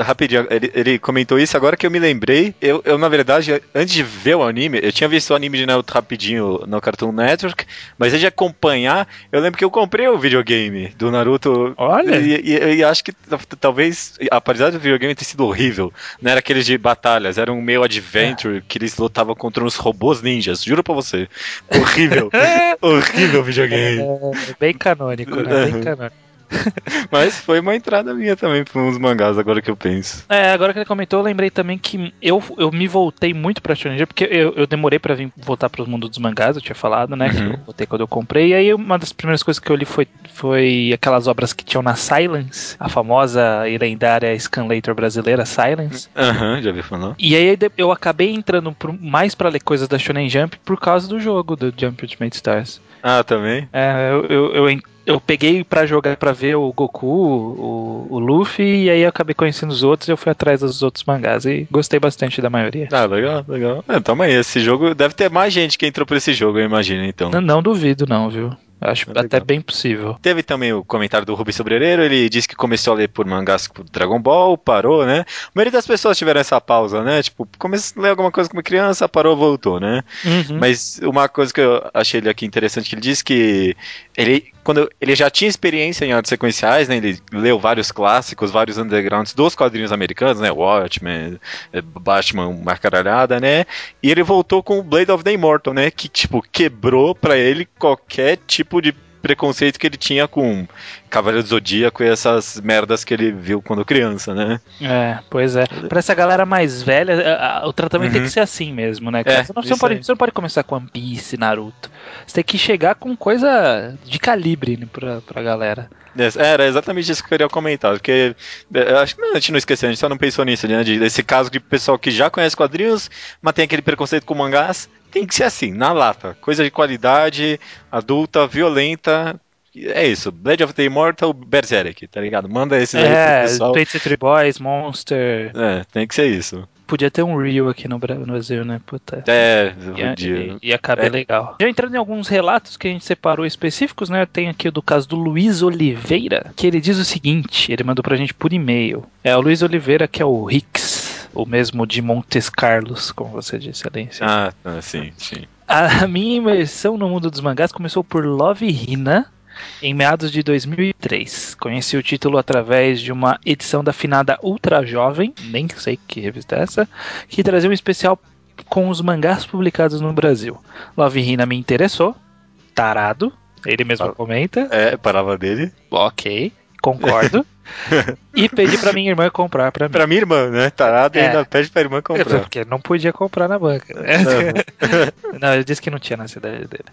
rapidinho, ele, ele comentou isso agora que eu me lembrei. Eu, eu, na verdade, antes de ver o anime, eu tinha visto o anime de Naruto rapidinho no Cartoon Network, mas antes de acompanhar, eu lembro que eu comprei o videogame do Naruto. Olha. E, e- e acho que talvez, apesar do videogame ter sido horrível, não era aqueles de batalhas, era um meio adventure que eles lutavam contra uns robôs ninjas, juro pra você. Horrível. horrível videogame. É bem canônico, né? Bem canônico. Mas foi uma entrada minha também pra uns mangás, agora que eu penso. É, agora que ele comentou, eu lembrei também que eu, eu me voltei muito pra Shonen Jump, porque eu, eu demorei pra vir voltar pro mundo dos mangás, eu tinha falado, né? Que Uhum. eu voltei quando eu comprei. E aí uma das primeiras coisas que eu li foi, foi aquelas obras que tinham na Silence, a famosa e lendária Scanlator brasileira Silence. Aham, já vi falar. E aí eu acabei entrando mais pra ler coisas da Shonen Jump por causa do jogo, do Jump Ultimate Stars. Ah, também? É, eu, eu, eu, eu peguei pra jogar pra ver o Goku, o, o Luffy, e aí eu acabei conhecendo os outros e eu fui atrás dos outros mangás e gostei bastante da maioria. Ah, legal, legal. É, tamo aí, esse jogo deve ter mais gente que entrou por esse jogo, eu imagino, então. Não, não duvido, não, viu? Acho Legal. até bem possível. Teve também o comentário do Rubi Sobreiro, ele disse que começou a ler por mangás com Dragon Ball, parou, né? A maioria das pessoas tiveram essa pausa, né? Tipo, começou a ler alguma coisa como criança, parou, voltou, né? Uhum. Mas uma coisa que eu achei ele aqui interessante, que ele disse que ele, quando ele já tinha experiência em artes sequenciais, né? Ele leu vários clássicos, vários undergrounds dos quadrinhos americanos, né? Watchmen, eh, Batman, uma caralhada, né? E ele voltou com o Blade of the Immortal, né? Que, tipo, quebrou pra ele qualquer tipo de preconceito que ele tinha com Cavaleiro do Zodíaco e essas merdas que ele viu quando criança, né? É, pois é. Pra essa galera mais velha, o tratamento tem Uhum. que ser assim mesmo, né? É, você, não, você, não pode, você não pode começar com One Piece, Naruto. Você tem que chegar com coisa de calibre né, pra, pra galera. Era exatamente isso que eu queria comentar, porque é, acho que a gente não esqueceu, a gente só não pensou nisso, né? De, desse caso de pessoal que já conhece quadrinhos, mas tem aquele preconceito com mangás, tem que ser assim, na lata. Coisa de qualidade, adulta, violenta. É isso, Blade of the Immortal, Berserk, tá ligado? Manda esses aí É, pro pessoal. 23 Boys, Monster. É, tem que ser isso. Podia ter um Rio aqui no Bra- no Brasil, né? Puta. É, Ia, o dia. ia caber É. legal. Já entrando em alguns relatos que a gente separou específicos, né? Tem aqui o do caso do Luiz Oliveira, que ele diz o seguinte: ele mandou pra gente por e-mail. É o Luiz Oliveira, que é o Hicks, o mesmo de Montes Carlos, como você disse, Alência. Ah, tá, sim, sim. A minha imersão no mundo dos mangás começou por Love Hina em meados de 2003. Conheci o título através de uma edição da finada Ultra Jovem, nem sei que revista é essa, que trazia um especial com os mangás publicados no Brasil. Love Hina me interessou, tarado, ele mesmo Ah. comenta, É, parava dele. ok, concordo, e pedi pra minha irmã comprar pra mim. Pra minha irmã, né? Tarado e É. ainda pede pra irmã comprar. Porque não podia comprar na banca. né? não, ele disse que não tinha na cidade dele.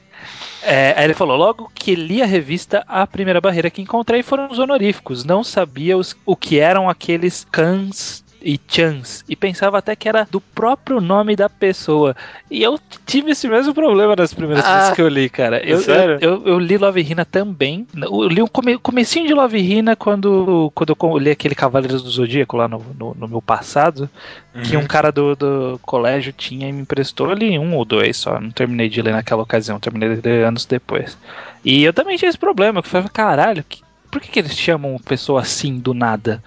É, aí ele falou: logo que li a revista, a primeira barreira que encontrei foram os honoríficos. Não sabia os- o que eram aqueles cães e Chance e pensava até que era do próprio nome da pessoa. E eu tive esse mesmo problema nas primeiras Ah, vezes que eu li, cara. Eu, sério? eu, eu, eu li Love Hina também. Eu li o come, comecinho de Love Hina quando, quando eu li aquele Cavaleiros do Zodíaco lá no, no, no meu passado, que Uhum. um cara do, do colégio tinha e me emprestou ali um ou dois só. Não terminei de ler naquela ocasião, terminei de ler anos depois. E eu também tinha esse problema, que eu falava, caralho, que- por que, que eles chamam pessoa assim do nada?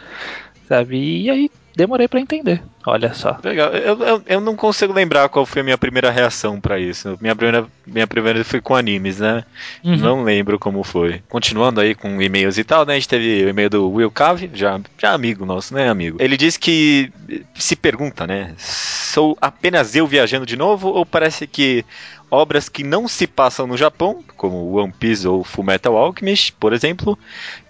Sabe? E aí demorei pra entender. Olha só. Legal. Eu, eu, eu não consigo lembrar qual foi a minha primeira reação pra isso. Minha primeira, minha primeira foi com animes, né? Uhum. Não lembro como foi. Continuando aí com e-mails e tal, né? A gente teve o e-mail do Will Cave, já, já amigo nosso, né, amigo? Ele diz que se pergunta, né? Sou apenas eu viajando de novo ou parece que obras que não se passam no Japão, como One Piece ou Fullmetal Alchemist, por exemplo,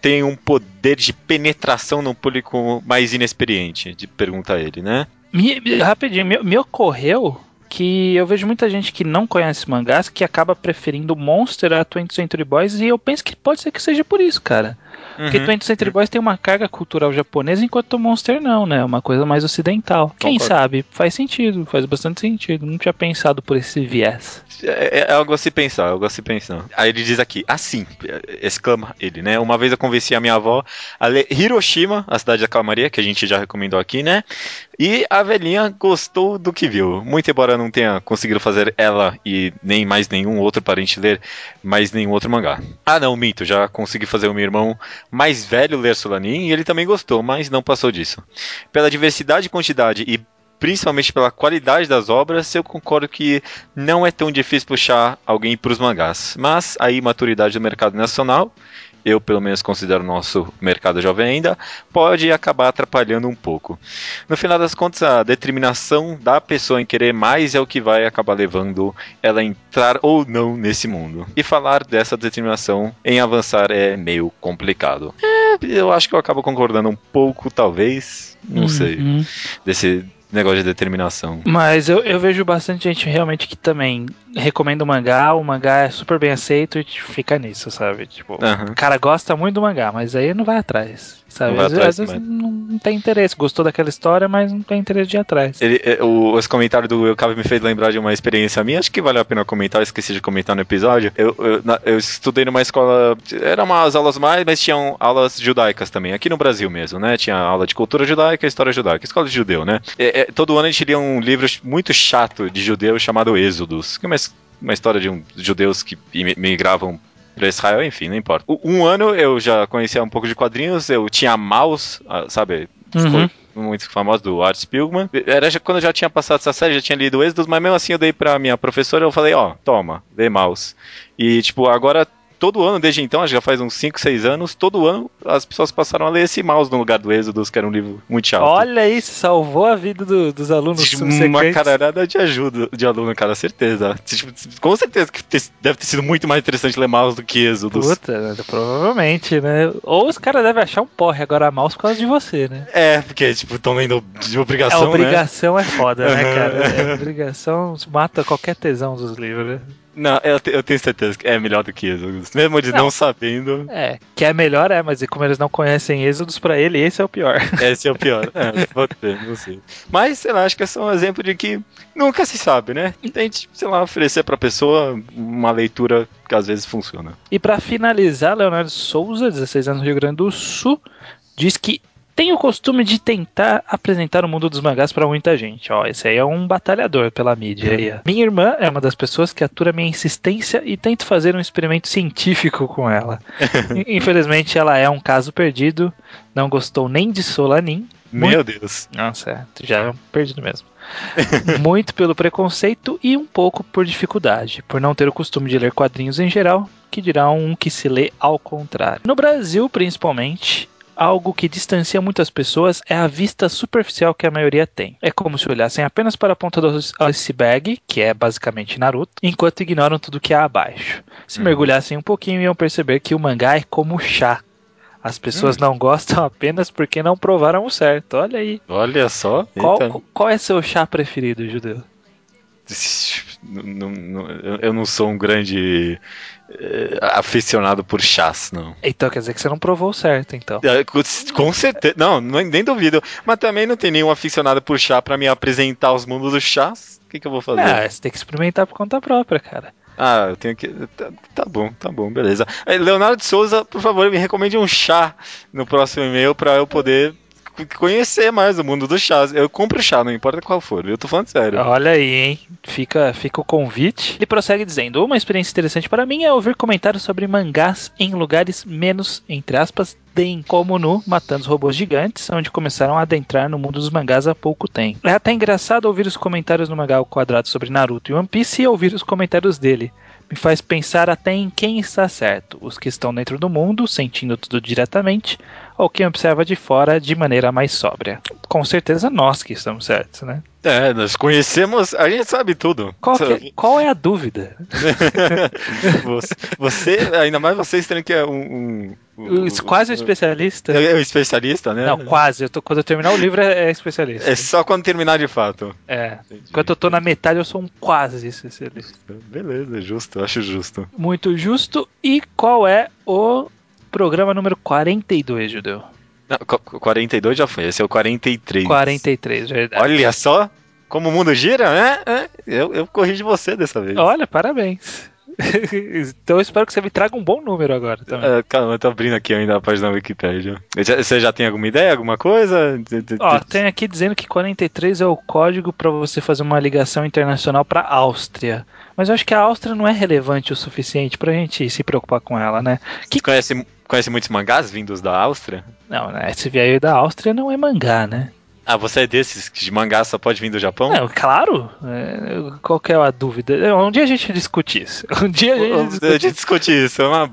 têm um poder de penetração no público mais inexperiente? De pergunta ele, né? Me- me- rapidinho, me, me ocorreu que eu vejo muita gente que não conhece mangás que acaba preferindo Monster a 20th Century Boys e eu penso que pode ser que seja por isso, cara. Porque Uhum. 20th Century Boys tem uma carga cultural japonesa, enquanto Monster não, né? Uma coisa mais ocidental. Quem Concordo. sabe? Faz sentido, faz bastante sentido. Não tinha pensado por esse viés. É, é algo a se pensar, algo a se pensar. Aí ele diz aqui, assim, exclama ele, né? Uma vez eu convenci a minha avó a ler Hiroshima, a cidade da calmaria, que a gente já recomendou aqui, né? E a velhinha gostou do que viu. Muito embora não tenha conseguido fazer ela e nem mais nenhum outro parente ler mais nenhum outro mangá. Ah, não, minto, já consegui fazer o meu irmão mais velho ler Solanin e ele também gostou, mas não passou disso. Pela diversidade quantidade e principalmente pela qualidade das obras, eu concordo que não é tão difícil puxar alguém para os mangás. Mas aí, maturidade do mercado nacional, eu pelo menos considero o nosso mercado jovem ainda, pode acabar atrapalhando um pouco. No final das contas, a determinação da pessoa em querer mais é o que vai acabar levando ela a entrar ou não nesse mundo. E falar dessa determinação em avançar é meio complicado. É, eu acho que eu acabo concordando um pouco, talvez, não sei, Uhum. desse negócio de determinação. Mas eu, eu vejo bastante gente realmente que também recomenda o mangá, o mangá é super bem aceito e fica nisso, sabe? Tipo, Aham. o cara gosta muito do mangá, mas aí não vai atrás. Sabe? Não vai às, vezes- atrás às vezes não, tem interesse. Gostou daquela história, mas não tem interesse de ir atrás. Ele, é, o, esse comentário do Will Cave me fez lembrar de uma experiência minha, acho que vale a pena comentar, eu esqueci de comentar no episódio. Eu, eu, na- eu estudei numa escola, eram umas aulas mais, mas tinham aulas judaicas também, aqui no Brasil mesmo, né? Tinha aula de cultura judaica e história judaica, escola de judeu, né? É, é, todo ano a gente lia um livro muito chato de judeu chamado Êxodos, que é uma, uma história de um, judeus que migravam pra Israel, enfim, não importa. Um ano eu já conhecia um pouco de quadrinhos, eu tinha Maus, ah, sabe? Uhum. muito famoso do Art Spiegelman. Era já, quando eu já tinha passado essa série, já tinha lido Êxodos, mas mesmo assim eu dei pra minha professora, eu falei, ó, toma, lê Maus. E tipo, agora todo ano, desde então, acho que já faz uns 5, 6 anos, todo ano as pessoas passaram a ler esse Maus no lugar do Êxodos, que era um livro muito chato. Olha isso, salvou a vida do- dos alunos Tipo, uma caralhada de ajuda de aluno, cara, certeza. Tipo, com certeza que deve ter sido muito mais interessante ler Maus do que Êxodos. Puta, provavelmente, né? Ou os caras devem achar um porre agora a mouse por causa de você, né? É, porque, tipo, estão lendo de A obrigação, né? obrigação é foda, né, cara? É, a obrigação mata qualquer tesão dos livros, né? Não, eu, te- eu tenho certeza que é melhor do que Êxodos. Mesmo de não, Não. sabendo, É, que é melhor, é, mas como eles não conhecem êxodos pra ele, esse é o pior. esse é o pior. É, pode ser, não sei. Mas, sei lá, acho que é só um exemplo de que nunca se sabe, né? Tente, sei lá, oferecer pra pessoa uma leitura que às vezes funciona. E pra finalizar, Leonardo Souza, 16 anos do Rio Grande do Sul, diz que tem o costume de tentar apresentar o mundo dos mangás pra muita gente. Ó, esse aí é um batalhador pela mídia. Minha irmã é uma das pessoas que atura minha insistência e tento fazer um experimento científico com ela. Infelizmente, ela é um caso perdido, não gostou nem de Solanin. Meu Deus. Nossa, é, já é um perdido mesmo. Muito pelo preconceito e um pouco por dificuldade, por não ter o costume de ler quadrinhos em geral, que dirá um que se lê ao contrário. No Brasil, principalmente, algo que distancia muitas pessoas é a vista superficial que a maioria tem. É como se olhassem apenas para a ponta do iceberg, que é basicamente Naruto, enquanto ignoram tudo que há abaixo. Se Uhum. mergulhassem um pouquinho, iam perceber que o mangá é como chá. As pessoas não gostam apenas porque não provaram o certo. Olha aí. Olha só. Qual, qual é seu chá preferido, Judeu? eu- não sou um grande aficionado por chás, não. Então quer dizer que você não provou certo, então. É, Com certeza, não, nem duvido. Mas também não tem nenhum aficionado por chá pra me apresentar os mundos dos chás. O que, que eu vou fazer? Ah, você tem que experimentar por conta própria, cara. Ah, eu tenho que. Tá, tá bom, tá bom, beleza. Eh, Leonardo de Souza, por favor, me recomende um chá no próximo e-mail pra eu poder conhecer mais o mundo dos chás. Eu compro chá, não importa qual for. Eu tô falando sério. Olha aí, hein? Fica, fica o convite. Ele prossegue dizendo: Uma experiência interessante para mim é ouvir comentários sobre mangás em lugares menos, entre aspas, den, como no Matando os Robôs Gigantes, onde começaram a adentrar no mundo dos mangás há pouco tempo. É até engraçado ouvir os comentários no mangá ao quadrado sobre Naruto e One Piece e ouvir os comentários dele. Me faz pensar até em quem está certo: os que estão dentro do mundo, sentindo tudo diretamente, ou quem observa de fora de maneira mais sóbria. Com certeza nós que estamos certos, né? É, nós conhecemos, a gente sabe tudo. Qual, que- qual é a dúvida? você, você- ainda mais vocês terem que é um. um, quase um especialista? É um especialista, né? Não, quase. Eu tô, quando eu terminar o livro é, é especialista. É só quando terminar de fato. É. Enquanto eu tô na metade, eu sou um quase especialista. Beleza, justo, acho justo. Muito justo. E qual é o programa número 42, Judeu? Não, qu- 42 já foi, esse é o 43. 43, verdade. Olha só como o mundo gira, né? É, Eu, eu corrijo você dessa vez. Olha, parabéns. então eu espero que você me traga um bom número agora também. É, calma, eu tô abrindo aqui ainda a página da Wikipedia. Você já tem alguma ideia, alguma coisa? Ó, tem aqui dizendo que 43 é o código para você fazer uma ligação internacional para Áustria. Mas eu acho que a Áustria não é relevante o suficiente pra gente se preocupar com ela, né? Você conhece, conhece muitos mangás vindos da Áustria? Não, né? Esse veio da Áustria não é mangá, né? Ah, você é desses que de mangá só pode vir do Japão? Não, claro. É, qual que é a dúvida? Um dia a gente discute isso. Um dia a gente A discute gente discute isso, é uma...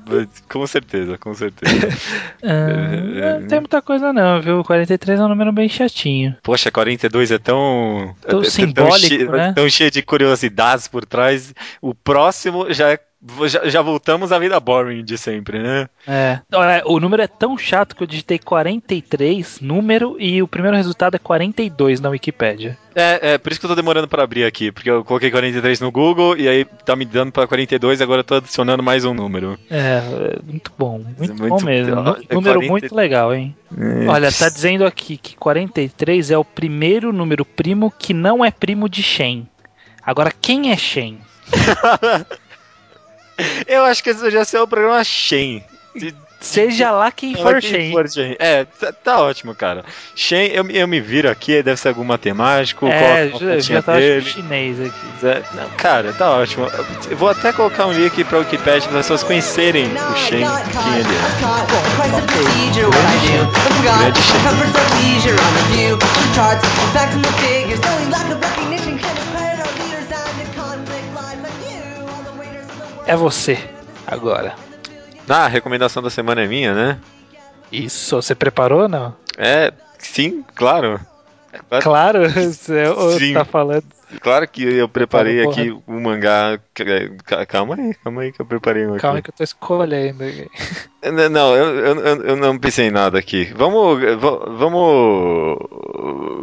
com certeza, com certeza. Ah, não tem muita coisa não, viu? 43 é um número bem chatinho. Poxa, 42 é tão. Tão é simbólico, cheio, né? Tão cheio de curiosidades por trás. O próximo já é. Já, já voltamos à vida boring de sempre, né? É. Olha, o número é tão chato que eu digitei 43, número, e o primeiro resultado é 42 na Wikipédia. É, é por isso que eu tô demorando pra abrir aqui, porque eu coloquei 43 no Google e aí tá me dando pra 42 e agora eu tô adicionando mais um número. É, é muito bom, muito, Muito bom mesmo. É Número 40 muito legal, hein? Olha, tá dizendo aqui que 43 é o primeiro número primo que não é primo de Shen. Agora, quem é Shen? Eu acho que esse já ser o programa Shen. Seja lá quem for Shen. Shen. É, tá, tá ótimo, cara. Shen, eu, me- eu me viro aqui, deve ser algum matemático. É, já, dele. chinês aqui. É, não, cara, tá ótimo. Eu vou até colocar um link pra Wikipedia para as pessoas conhecerem o Shen, quem ele é. Grande Shen. É você, agora. Ah, a recomendação da semana é minha, né? Isso, você preparou ou não? É, sim, claro. Claro, Claro, você ou Sim. tá falando. Claro que eu preparei Porra. aqui o mangá. Ca- Calma aí, calma aí que eu preparei um. Calma aí que eu tô escolhendo. Não, Não, eu, eu, eu- não pensei em nada aqui. Vamos. va- Vamos.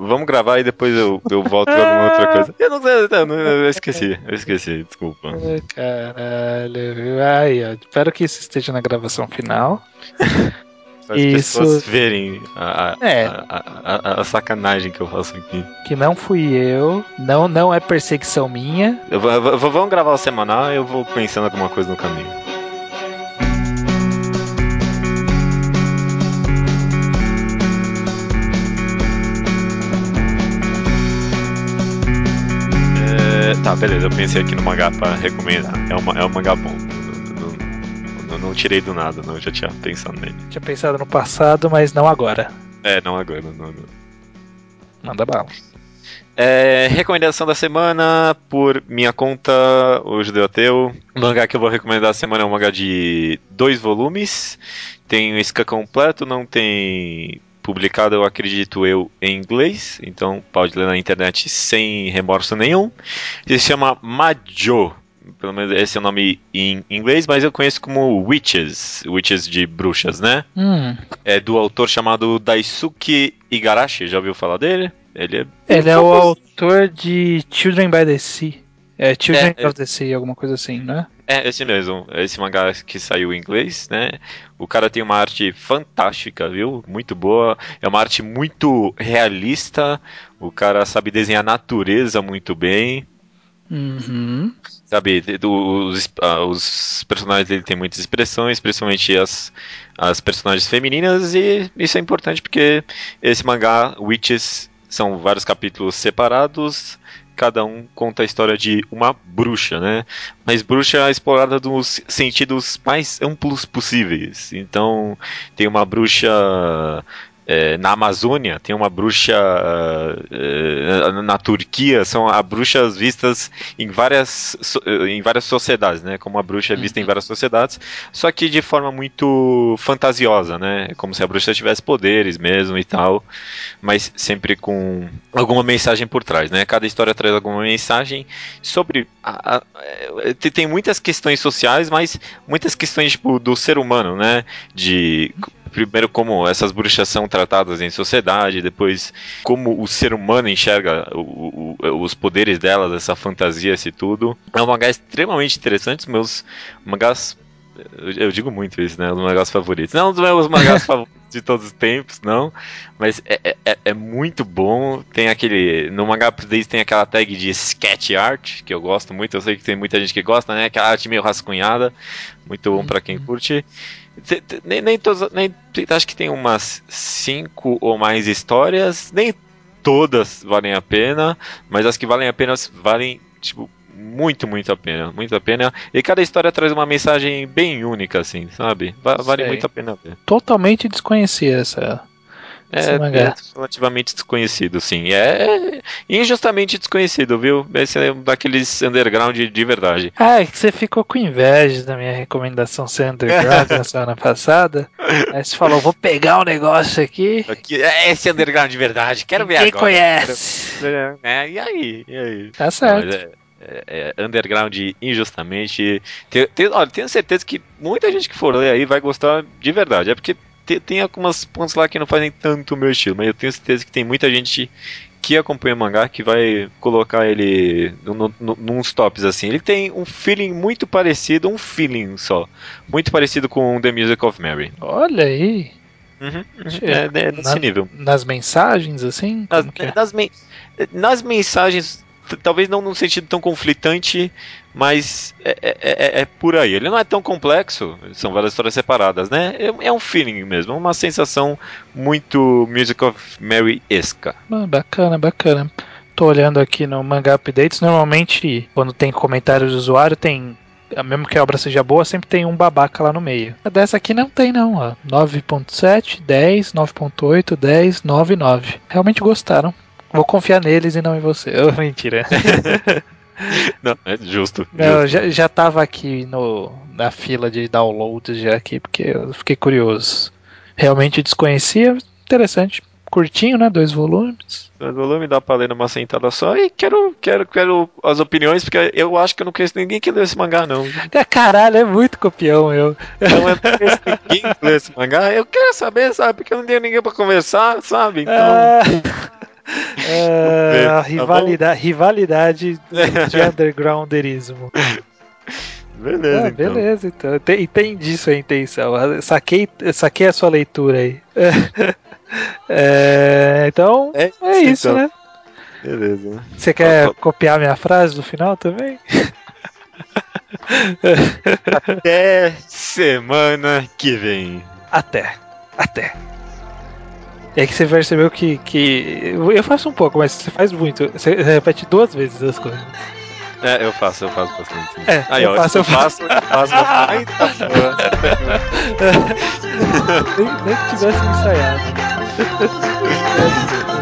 Vamos gravar e depois eu, eu volto com alguma outra coisa. Eu não sei, eu, não- eu esqueci, eu esqueci, desculpa. Caralho? Ai, espero que isso esteja na gravação final. Para as Isso. pessoas verem a, a, É. a, a- a- a sacanagem que eu faço aqui. Que não fui eu, não, não é perseguição minha. Eu eu vamos gravar o semanal e eu vou pensando alguma coisa no caminho. É, tá, beleza, eu pensei aqui no mangá pra recomendar. É, uma, é um mangá bom. Não, tirei do nada, não, eu já tinha pensado nele. Tinha pensado no passado, mas não agora. É, não agora, não, não. Manda bala. É, recomendação da semana por minha conta, o Judeu Ateu. O mangá que eu vou recomendar da semana é um mangá de dois volumes. Tem o Ska completo, não tem publicado, eu acredito eu, em inglês. Então pode ler na internet sem remorso nenhum. Ele se chama Majo. Pelo menos esse é o nome em inglês, mas eu conheço como Witches. Witches de bruxas, né? Hum, É do autor chamado Daisuke Igarashi. Já ouviu falar dele? Ele é ele é o autor de Children by the Sea. É Children É, é. of the Sea, alguma coisa assim, né? É, esse mesmo. Esse mangá que saiu em inglês, né? O cara tem uma arte fantástica, viu? Muito boa. É uma arte muito realista. O cara sabe desenhar natureza muito bem. Uhum. Sabe, do- os, ah, os personagens dele têm muitas expressões, principalmente as, as personagens femininas, e isso é importante porque esse mangá, Witches, são vários capítulos separados, cada um conta a história de uma bruxa, né? Mas bruxa explorada dos sentidos mais amplos possíveis. Então, tem uma bruxa. É, na Amazônia tem uma bruxa é, na Turquia são a bruxas vistas em várias so- em várias sociedades, né? Como a bruxa é vista em várias sociedades, só que de forma muito fantasiosa, né? Como se a bruxa tivesse poderes mesmo e tal, mas sempre com alguma mensagem por trás, né? Cada história traz alguma mensagem sobre a- a- tem- tem muitas questões sociais, mas muitas questões tipo do ser humano, né? De primeiro como essas bruxas são tratadas em sociedade, depois como o ser humano enxerga o- o- os poderes delas, essa fantasia, esse tudo. É um mangá extremamente interessante, os meus mangás eu, eu digo muito isso, né? Os mangás favoritos. Não dos meus mangás favoritos de todos os tempos, não. Mas é, é- é, é muito bom. Tem aquele. No mangá Updates tem aquela tag de sketch art, que eu gosto muito. Eu sei que tem muita gente que gosta, né? Aquela arte meio rascunhada. Muito bom pra quem curte. Nem, nem todas. Nem, acho que tem umas cinco ou mais histórias. Nem todas valem a pena. Mas as que valem a pena valem, tipo, muito, muito a pena. Muito a pena. E cada história traz uma mensagem bem única, assim, sabe? Va- vale Sei. muito a pena ver. Totalmente desconhecia essa. É, é relativamente desconhecido, sim. É injustamente desconhecido, viu? Esse é um daqueles underground de verdade. Ah, é que você ficou com inveja da minha recomendação ser underground na semana passada. Aí você falou, vou pegar um negócio aqui. Aqui, é esse underground de verdade. Quero ver Quem agora. conhece? É, e aí? E aí? Tá certo. é, é- é underground injustamente. Olha, tenho certeza que muita gente que for ler aí vai gostar de verdade. É porque te- tem algumas pontos lá que não fazem tanto o meu estilo, mas eu tenho certeza que tem muita gente que acompanha o mangá que vai colocar ele no, no, nos tops assim. Ele tem um feeling muito parecido, um feeling só, muito parecido com The Music of Mary. Olha aí. Uhum, uhum. Che- É, é nesse na- nível. Nas mensagens, assim? Nas, é? nas, men- nas mensagens, talvez não num sentido tão conflitante, mas é, é- é- é por aí. Ele não é tão complexo, são várias histórias separadas, né? É, é um feeling mesmo, uma sensação muito Music of Mary-esca. Ah, bacana, bacana. Tô olhando aqui no Manga Updates. Normalmente, quando tem comentário do usuário, tem. Mesmo que a obra seja boa, sempre tem um babaca lá no meio. A dessa aqui não tem, não. Ó. 9.7, 10, 9.8, 10, 9, 9. Realmente gostaram. Vou confiar neles e não em você. Oh, mentira. Não, é justo. Não, eu justo. já, já tava aqui no, na fila de downloads já aqui, porque eu fiquei curioso. Realmente desconhecia. Interessante. Curtinho, né? Dois volumes. Mas o volume dá pra ler numa sentada só e quero, quero, quero as opiniões, porque eu acho que eu não conheço ninguém que leu esse mangá, não. É, caralho, é muito copião eu. Então eu não conheço ninguém que leu esse mangá. Eu quero saber, sabe? Porque eu não tenho ninguém pra conversar, sabe? Então. Ah, ver, ah, tá rivalidade, rivalidade de undergrounderismo. Beleza, Ah, então. beleza, então. Ente- Entendi sua intenção. Ah, Saquei, saquei a sua leitura aí. É, então, É, é isso, então. né? Beleza. Você quer copiar minha frase do final também? Até semana que vem. Até. Até. É que você percebeu que, que. Eu faço um pouco, mas você faz muito. Você repete duas vezes as coisas. É, eu faço, eu faço bastante. sim. É, Aí, eu ó, faço, eu eu faço, eu faço. Ai, tá nem, nem que tivesse ensaiado.